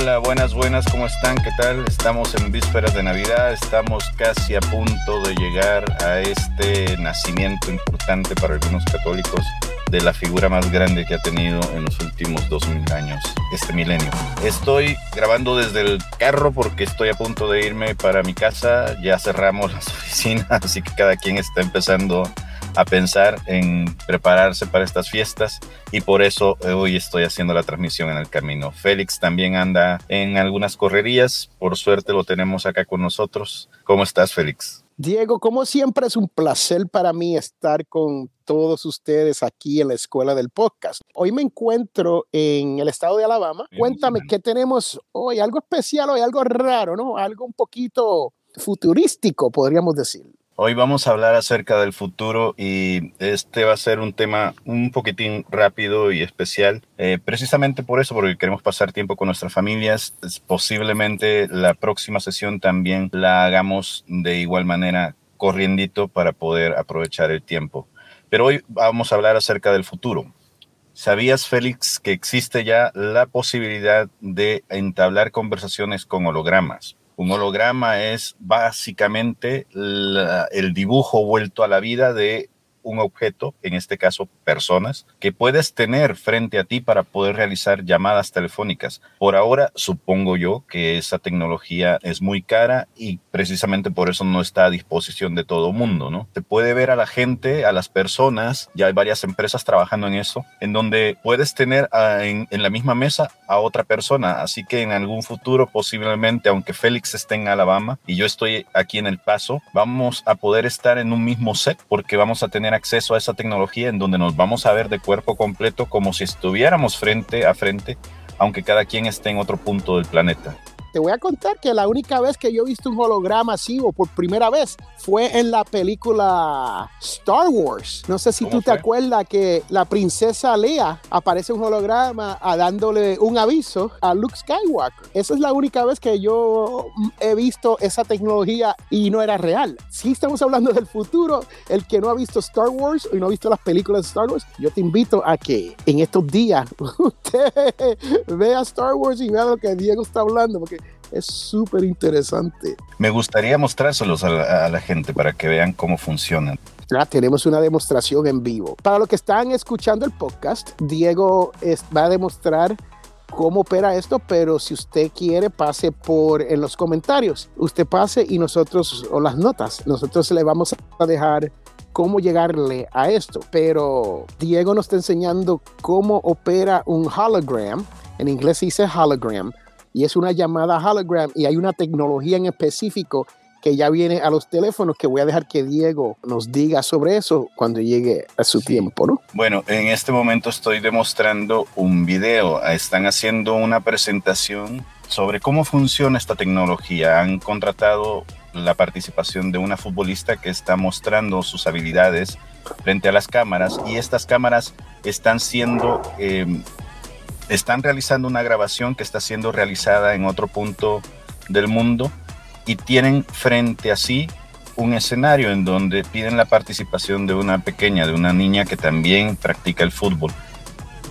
Hola, buenas, buenas, ¿cómo están? ¿Qué tal? Estamos en vísperas de Navidad, estamos casi a punto de llegar a este nacimiento importante para algunos católicos de la figura más grande que ha tenido en los últimos 2000 años, este milenio. Estoy grabando desde el carro porque estoy a punto de irme para mi casa, ya cerramos las oficinas, así que cada quien está empezando a pensar en prepararse para estas fiestas y por eso hoy estoy haciendo la transmisión en el camino. Félix también anda en algunas correrías, por suerte lo tenemos acá con nosotros. ¿Cómo estás, Félix? Diego, como siempre es un placer para mí estar con todos ustedes aquí en la escuela del podcast. Hoy me encuentro en el estado de Alabama. Cuéntame, ¿qué tenemos hoy? Algo especial hoy, algo raro, ¿no? Algo un poquito futurístico, podríamos decir. Hoy vamos a hablar acerca del futuro y este va a ser un tema un poquitín rápido y especial, eh, precisamente por eso, porque queremos pasar tiempo con nuestras familias. Posiblemente la próxima sesión también la hagamos de igual manera corriendito para poder aprovechar el tiempo. Pero hoy vamos a hablar acerca del futuro. ¿Sabías, Félix, que existe ya la posibilidad de entablar conversaciones con hologramas? Un holograma es básicamente el dibujo vuelto a la vida de un objeto, en este caso personas, que puedes tener frente a ti para poder realizar llamadas telefónicas. Por ahora, supongo yo que esa tecnología es muy cara y precisamente por eso no está a disposición de todo mundo, ¿no? Se puede ver a la gente, a las personas, ya hay varias empresas trabajando en eso, en donde puedes tener en, en la misma mesa a otra persona, así que en algún futuro posiblemente, aunque Félix esté en Alabama y yo estoy aquí en El Paso, vamos a poder estar en un mismo set porque vamos a tener acceso a esa tecnología en donde nos vamos a ver de cuerpo completo como si estuviéramos frente a frente, aunque cada quien esté en otro punto del planeta. Te voy a contar que la única vez que yo he visto un holograma así o por primera vez fue en la película Star Wars. No sé si tú te acuerdas que la princesa Leia aparece un holograma a dándole un aviso a Luke Skywalker. Esa es la única vez que yo he visto esa tecnología y no era real. Si estamos hablando del futuro, el que no ha visto Star Wars y no ha visto las películas de Star Wars, yo te invito a que en estos días usted vea Star Wars y vea lo que Diego está hablando, porque es súper interesante. Me gustaría mostrárselos a la, gente para que vean cómo funcionan. Ya tenemos una demostración en vivo. Para los que están escuchando el podcast, Diego va a demostrar cómo opera esto, pero si usted quiere, pase por en los comentarios. Usted pase y nosotros, o las notas, nosotros le vamos a dejar cómo llegarle a esto. Pero Diego nos está enseñando cómo opera un hologram. En inglés se dice hologram y es una llamada hologram y hay una tecnología en específico que ya viene a los teléfonos que voy a dejar que Diego nos diga sobre eso cuando llegue a su tiempo, ¿no? Bueno, en este momento estoy demostrando un video. Están haciendo una presentación sobre cómo funciona esta tecnología. Han contratado la participación de una futbolista que está mostrando sus habilidades frente a las cámaras y estas cámaras están siendo eh, están realizando una grabación que está siendo realizada en otro punto del mundo y tienen frente a sí un escenario en donde piden la participación de una pequeña, de una niña que también practica el fútbol.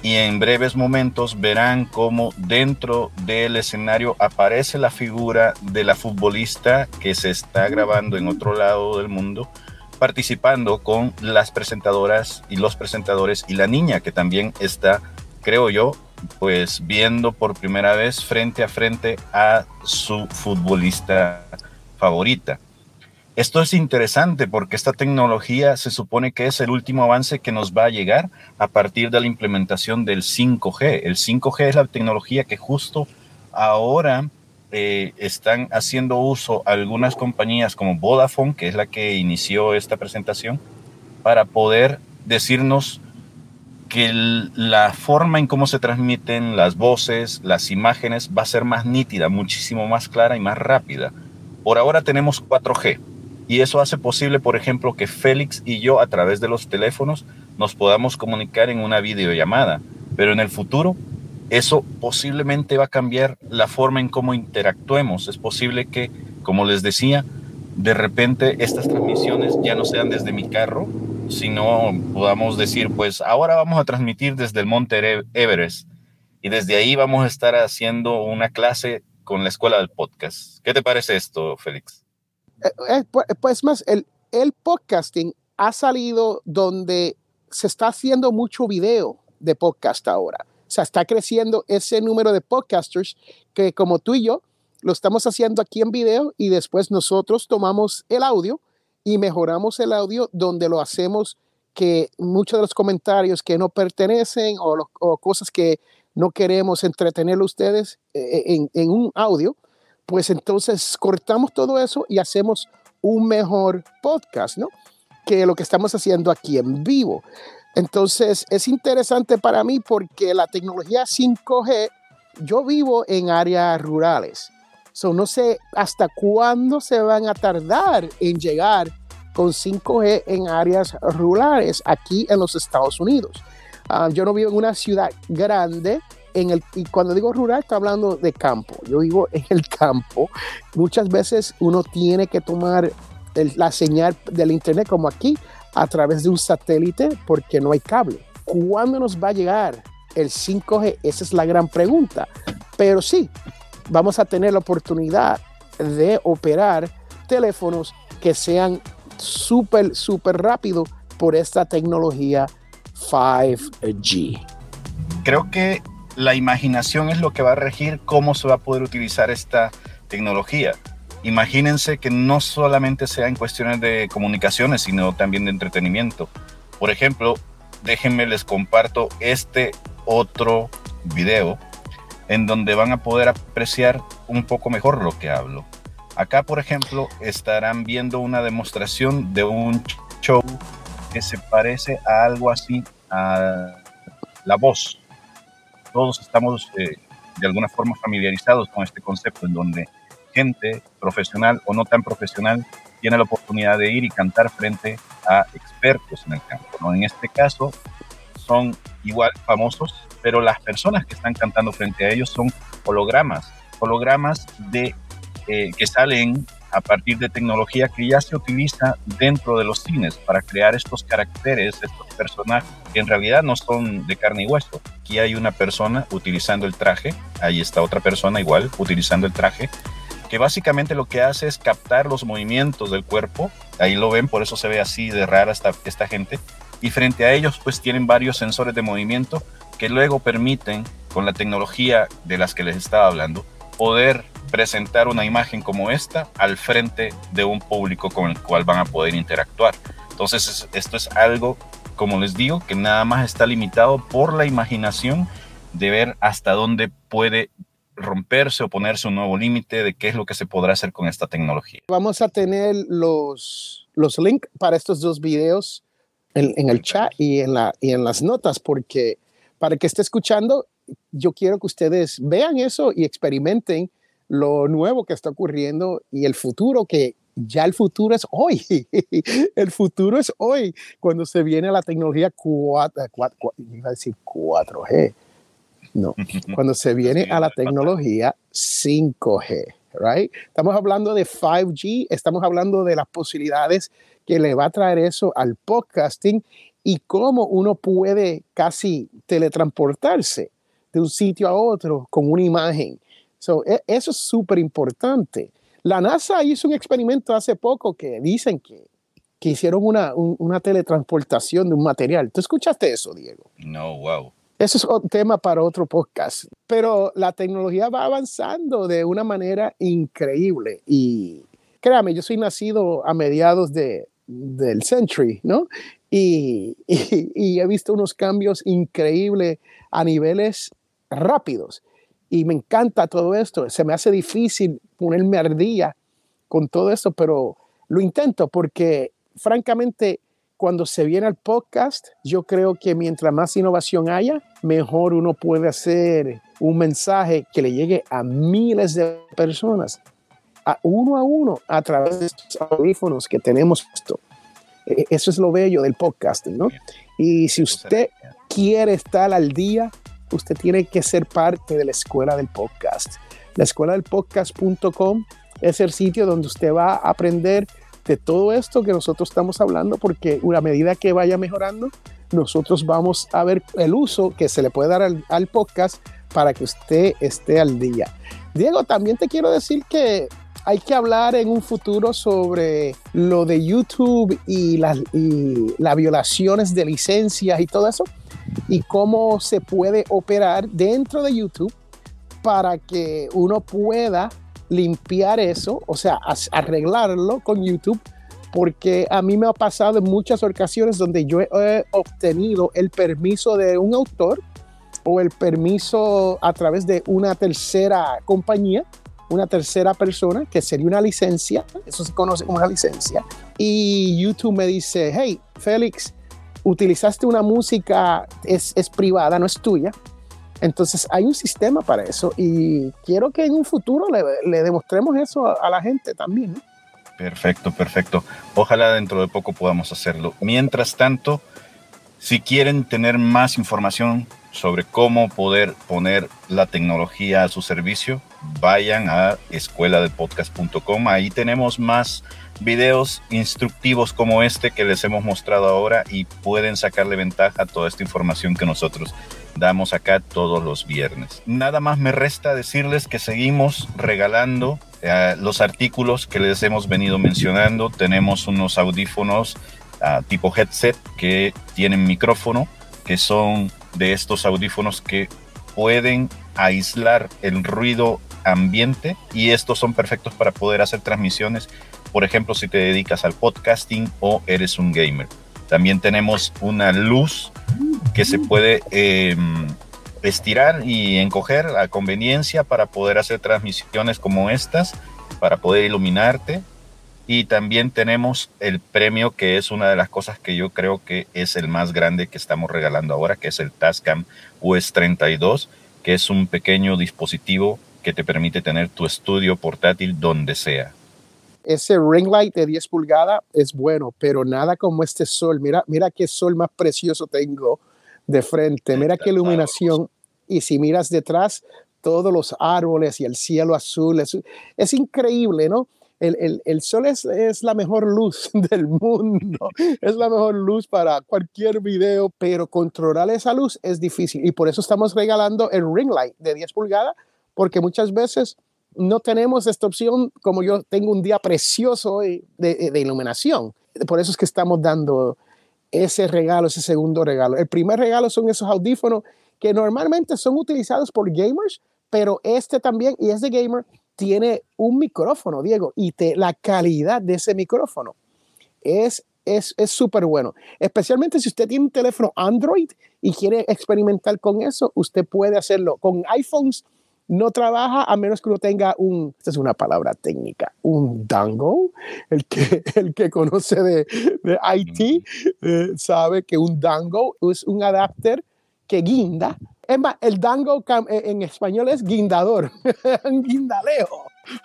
Y en breves momentos verán cómo dentro del escenario aparece la figura de la futbolista que se está grabando en otro lado del mundo, participando con las presentadoras y los presentadores y la niña que también está, creo yo, pues viendo por primera vez frente a frente a su futbolista favorita. Esto es interesante porque esta tecnología se supone que es el último avance que nos va a llegar a partir de la implementación del 5G. El 5G es la tecnología que justo ahora eh, están haciendo uso algunas compañías como Vodafone, que es la que inició esta presentación, para poder decirnos que la forma en cómo se transmiten las voces, las imágenes, va a ser más nítida, muchísimo más clara y más rápida. Por ahora tenemos 4G y eso hace posible, por ejemplo, que Félix y yo a través de los teléfonos nos podamos comunicar en una videollamada, pero en el futuro eso posiblemente va a cambiar la forma en cómo interactuemos. Es posible que, como les decía, de repente estas transmisiones ya no sean desde mi carro, sino podamos decir, pues ahora vamos a transmitir desde el monte Everest y desde ahí vamos a estar haciendo una clase con la escuela del podcast. ¿Qué te parece esto, Félix? Eh, eh, pues, pues más, el, el podcasting ha salido donde se está haciendo mucho video de podcast ahora. O sea, está creciendo ese número de podcasters que como tú y yo lo estamos haciendo aquí en video y después nosotros tomamos el audio y mejoramos el audio donde lo hacemos que muchos de los comentarios que no pertenecen o, cosas que no queremos entretener a ustedes eh, en, en un audio, pues entonces cortamos todo eso y hacemos un mejor podcast, ¿no? Que lo que estamos haciendo aquí en vivo. Entonces, es interesante para mí porque la tecnología 5G, yo vivo en áreas rurales. So, no sé hasta cuándo se van a tardar en llegar con 5G en áreas rurales aquí en los Estados Unidos. Ah, yo no vivo en una ciudad grande, en el, y cuando digo rural, estoy hablando de campo. Yo vivo en el campo. Muchas veces uno tiene que tomar la señal del Internet como aquí a través de un satélite porque no hay cable. ¿Cuándo nos va a llegar el 5G? Esa es la gran pregunta. Pero sí, vamos a tener la oportunidad de operar teléfonos que sean súper, súper rápido por esta tecnología 5G. Creo que la imaginación es lo que va a regir cómo se va a poder utilizar esta tecnología imagínense que no solamente sea en cuestiones de comunicaciones, sino también de entretenimiento. Por ejemplo, déjenme les comparto este otro video en donde van a poder apreciar un poco mejor lo que hablo. Acá, por ejemplo, estarán viendo una demostración de un show que se parece a algo así a la voz. Todos estamos eh, de alguna forma familiarizados con este concepto en donde gente profesional o no tan profesional tiene la oportunidad de ir y cantar frente a expertos en el campo. ¿no? En este caso son igual famosos, pero las personas que están cantando frente a ellos son hologramas, hologramas de, eh, que salen a partir de tecnología que ya se utiliza dentro de los cines para crear estos caracteres, estos personajes que en realidad no son de carne y hueso. Aquí hay una persona utilizando el traje, ahí está otra persona igual utilizando el traje que básicamente lo que hace es captar los movimientos del cuerpo, ahí lo ven, por eso se ve así de rara esta, esta gente, y frente a ellos pues tienen varios sensores de movimiento que luego permiten, con la tecnología de las que les estaba hablando, poder presentar una imagen como esta al frente de un público con el cual van a poder interactuar. Entonces esto es algo, como les digo, que nada más está limitado por la imaginación de ver hasta dónde puede romperse o ponerse un nuevo límite de qué es lo que se podrá hacer con esta tecnología. Vamos a tener los, los links para estos dos videos en, el chat y en, la, y en las notas, porque para que esté escuchando, yo quiero que ustedes vean eso y experimenten lo nuevo que está ocurriendo y el futuro que ya el futuro es hoy. el futuro es hoy cuando se viene la tecnología 4, 4, 4G no, cuando se viene a la tecnología 5G, right? Estamos hablando de 5G, estamos hablando de las posibilidades que le va a traer eso al podcasting y cómo uno puede casi teletransportarse de un sitio a otro con una imagen. So, e, eso es súper importante. La NASA hizo un experimento hace poco que dicen que, que hicieron una, una teletransportación de un material. ¿Tú escuchaste eso, Diego? No, wow. Eso es un tema para otro podcast. Pero la tecnología va avanzando de una manera increíble. Y créame, yo soy nacido a mediados de, del century, ¿no? Y, he visto unos cambios increíbles a niveles rápidos. Y me encanta todo esto. Se me hace difícil ponerme al día con todo esto, pero lo intento porque francamente cuando se viene al podcast, yo creo que mientras más innovación haya, mejor uno puede hacer un mensaje que le llegue a miles de personas, a uno a uno, a través de estos audífonos que tenemos. Esto. E, eso es lo bello del podcasting, ¿no? Y si usted quiere estar al día, usted tiene que ser parte de la escuela del podcast. La escuela del podcast.com es el sitio donde usted va a aprender de todo esto que nosotros estamos hablando, porque una medida que vaya mejorando, nosotros vamos a ver el uso que se le puede dar al, podcast para que usted esté al día. Diego, también te quiero decir que hay que hablar en un futuro sobre lo de YouTube y las, y violaciones de licencias y todo eso, y cómo se puede operar dentro de YouTube para que uno pueda limpiar eso, o sea, arreglarlo con YouTube, porque a mí me ha pasado en muchas ocasiones donde yo he obtenido el permiso de un autor o el permiso a través de una tercera compañía, una tercera persona, que sería una licencia, eso se conoce como una licencia, y YouTube me dice, hey, Félix, utilizaste una música, es, es privada, no es tuya, entonces hay un sistema para eso y quiero que en un futuro le, demostremos eso a, la gente también. Perfecto, perfecto. Ojalá dentro de poco podamos hacerlo. Mientras tanto, si quieren tener más información sobre cómo poder poner la tecnología a su servicio, vayan a escueladepodcast.com. Ahí tenemos más videos instructivos como este que les hemos mostrado ahora y pueden sacarle ventaja a toda esta información que nosotros damos acá todos los viernes. Nada más me resta decirles que seguimos regalando eh, los artículos que les hemos venido mencionando. Tenemos unos audífonos ah, tipo headset que tienen micrófono, que son de estos audífonos que pueden aislar el ruido ambiente y estos son perfectos para poder hacer transmisiones, por ejemplo, si te dedicas al podcasting o eres un gamer. También tenemos una luz que se puede em, estirar y encoger a conveniencia para poder hacer transmisiones como estas, para poder iluminarte. Y también tenemos el premio que es una de las cosas que yo creo que es el más grande que estamos regalando ahora, que es el Tascam US 32, que es un pequeño dispositivo que te permite tener tu estudio portátil donde sea ese ring light de 10 pulgadas es bueno, pero nada como este sol. Mira, mira qué sol más precioso tengo de frente. Mira qué iluminación. Y si miras detrás, todos los árboles y el cielo azul. Es, es increíble, ¿no? El, sol es, la mejor luz del mundo. Es la mejor luz para cualquier video, pero controlar esa luz es difícil. Y por eso estamos regalando el ring light de 10 pulgadas, porque muchas veces no tenemos esta opción como yo tengo un día precioso de, de, iluminación. Por eso es que estamos dando ese regalo, ese segundo regalo. El primer regalo son esos audífonos que normalmente son utilizados por gamers, pero este también, y es de gamer, tiene un micrófono, Diego, y te, la calidad de ese micrófono es es súper bueno. Especialmente si usted tiene un teléfono Android y quiere experimentar con eso, usted puede hacerlo. Con iPhones no trabaja a menos que uno tenga un, esta es una palabra técnica, un dango. El que, el que conoce de, de IT eh, sabe que un dango es un adapter que guinda. Es más, el dango eh, en español es guindador, un guindaleo,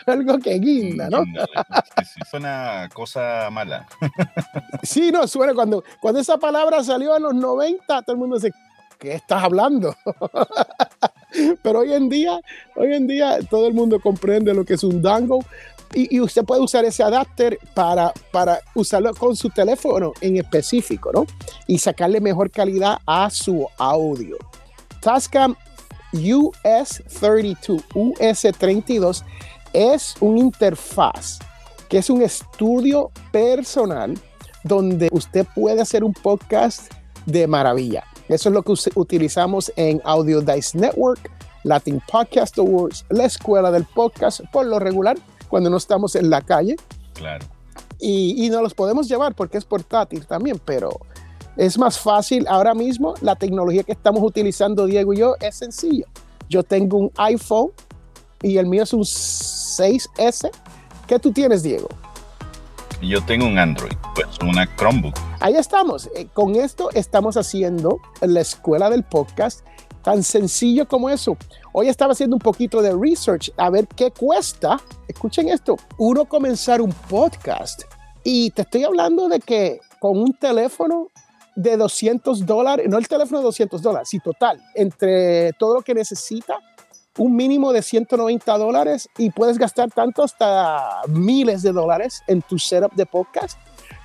algo que guinda, ¿no? Sí, sí, suena cosa mala. sí, no, suena cuando, cuando esa palabra salió en los 90, todo el mundo dice, ¿qué estás hablando? Pero hoy en día, hoy en día todo el mundo comprende lo que es un dango y, usted puede usar ese adapter para, para usarlo con su teléfono en específico, ¿no? Y sacarle mejor calidad a su audio. Tascam US32, US32 es una interfaz que es un estudio personal donde usted puede hacer un podcast de maravilla. Eso es lo que utilizamos en Audio Dice Network, Latin Podcast Awards, la escuela del podcast, por lo regular, cuando no estamos en la calle. Claro. Y, y no los podemos llevar porque es portátil también, pero es más fácil ahora mismo. La tecnología que estamos utilizando, Diego y yo, es sencillo. Yo tengo un iPhone y el mío es un 6S. ¿Qué tú tienes, Diego? Yo tengo un Android, pues una Chromebook. Ahí estamos. Eh, con esto estamos haciendo la escuela del podcast tan sencillo como eso. Hoy estaba haciendo un poquito de research a ver qué cuesta. Escuchen esto, uno comenzar un podcast. Y te estoy hablando de que con un teléfono de 200 dólares, no el teléfono de 200 dólares, sí, total, entre todo lo que necesita, un mínimo de 190 dólares y puedes gastar tanto hasta miles de dólares en tu setup de podcast.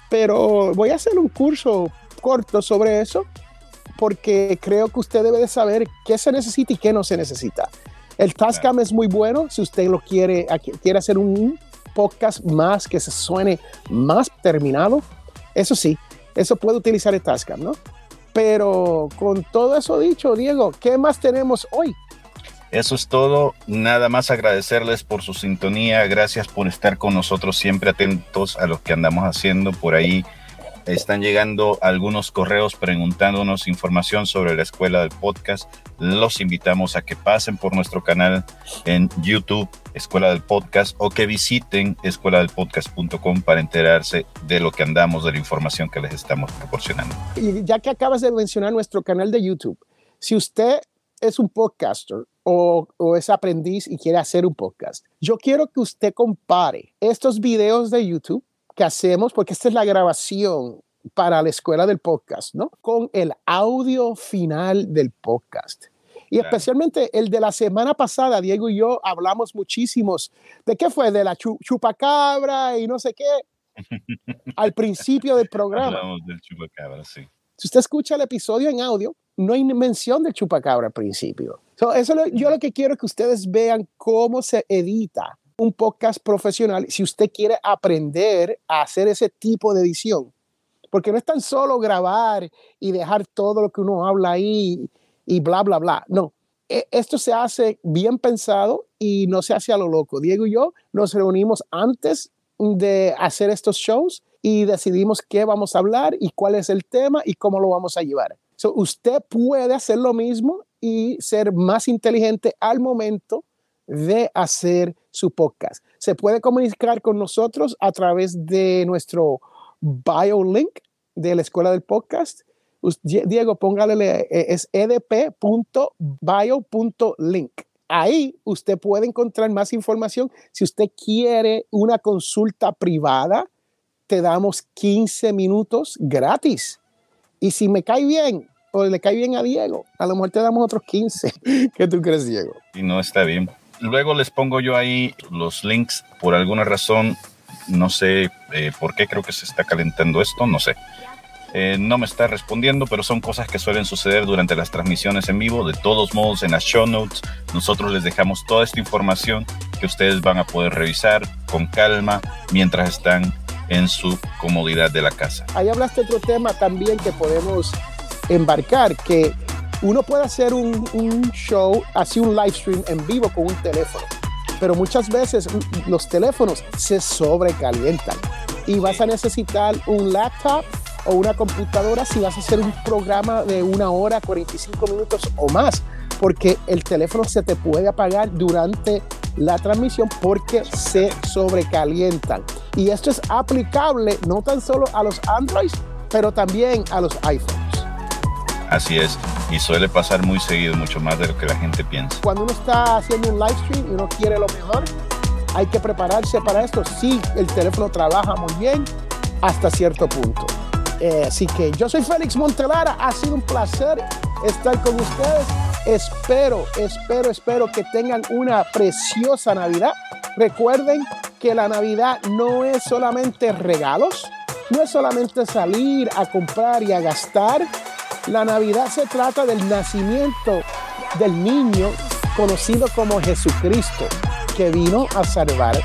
Pero voy a hacer un curso corto sobre eso porque creo que usted debe de saber qué se necesita y qué no se necesita. El Tascam es muy bueno si usted lo quiere, quiere hacer un podcast más que se suene más terminado. Eso sí, eso puede utilizar el Tascam, ¿no? Pero con todo eso dicho, Diego, ¿qué más tenemos hoy? Eso es todo. Nada más agradecerles por su sintonía. Gracias por estar con nosotros, siempre atentos a lo que andamos haciendo por ahí. Están llegando algunos correos preguntándonos información sobre la escuela del podcast. Los invitamos a que pasen por nuestro canal en YouTube, Escuela del Podcast, o que visiten escueladelpodcast.com para enterarse de lo que andamos, de la información que les estamos proporcionando. Y ya que acabas de mencionar nuestro canal de YouTube, si usted es un podcaster o, o, es aprendiz y quiere hacer un podcast, yo quiero que usted compare estos videos de YouTube que hacemos, porque esta es la grabación para la escuela del podcast, ¿no? Con el audio final del podcast. Y especialmente el de la semana pasada, Diego y yo hablamos muchísimos de qué fue, de la chupacabra y no sé qué, al principio del programa. Hablamos del chupacabra, sí. Si usted escucha el episodio en audio, no hay mención del chupacabra al principio. eso yo lo que quiero es que ustedes vean cómo se edita un podcast profesional si usted quiere aprender a hacer ese tipo de edición. Porque no es tan solo grabar y dejar todo lo que uno habla ahí y bla, bla, bla. No, e, esto se hace bien pensado y no se hace a lo loco. Diego y yo nos reunimos antes de hacer estos shows y decidimos qué vamos a hablar y cuál es el tema y cómo lo vamos a llevar. So, usted puede hacer lo mismo y ser más inteligente al momento de hacer su podcast. Se puede comunicar con nosotros a través de nuestro bio link de la escuela del podcast. Diego, póngale, eh, es edp.bio.link. Ahí usted puede encontrar más información. Si usted quiere una consulta privada, te damos 15 minutos gratis. Y si me cae bien o le cae bien a Diego, a lo mejor te damos otros 15. ¿Qué tú crees, Diego? Y no está bien. Luego les pongo yo ahí los links por alguna razón. No sé eh, por qué creo que se está calentando esto, no sé. Eh, no me está respondiendo, pero son cosas que suelen suceder durante las transmisiones en vivo. De todos modos, en las show notes, nosotros les dejamos toda esta información que ustedes van a poder revisar con calma mientras están en su comodidad de la casa. Ahí hablaste otro tema también que podemos embarcar, que uno puede hacer un, show, así un live stream en vivo con un teléfono, pero muchas veces los teléfonos se sobrecalientan y vas a necesitar un laptop o una computadora si vas a hacer un programa de una hora, 45 minutos o más, porque el teléfono se te puede apagar durante la transmisión porque se sobrecalientan. Y esto es aplicable no tan solo a los Androids, pero también a los iPhones. Así es, y suele pasar muy seguido, mucho más de lo que la gente piensa. Cuando uno está haciendo un live stream y uno quiere lo mejor, hay que prepararse para esto. Sí, el teléfono trabaja muy bien hasta cierto punto. Eh, así que yo soy Félix Montelara, ha sido un placer estar con ustedes. Espero, espero, espero que tengan una preciosa Navidad. Recuerden que la Navidad no es solamente regalos, no es solamente salir a comprar y a gastar, la Navidad se trata del nacimiento del niño conocido como Jesucristo, que vino a salvar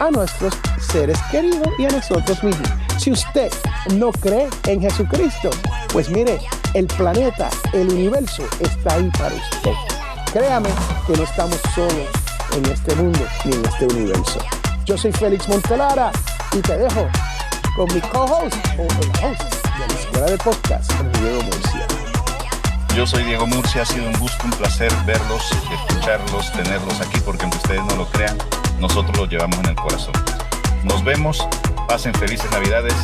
a nuestros seres queridos y a nosotros mismos. Si usted no cree en Jesucristo, pues mire, el planeta, el universo está ahí para usted. Créame que no estamos solos en este mundo ni en este universo. Yo soy Félix Montelara y te dejo con mi co-host o el host de la Escuela de Podcast, Diego Murcia. Yo soy Diego Murcia, ha sido un gusto, un placer verlos, escucharlos, tenerlos aquí, porque aunque ustedes no lo crean, nosotros los llevamos en el corazón. Nos vemos, pasen felices Navidades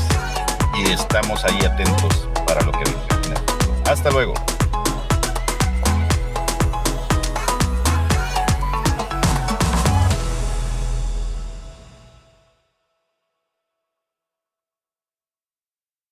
y estamos ahí atentos para lo que venga. Hasta luego.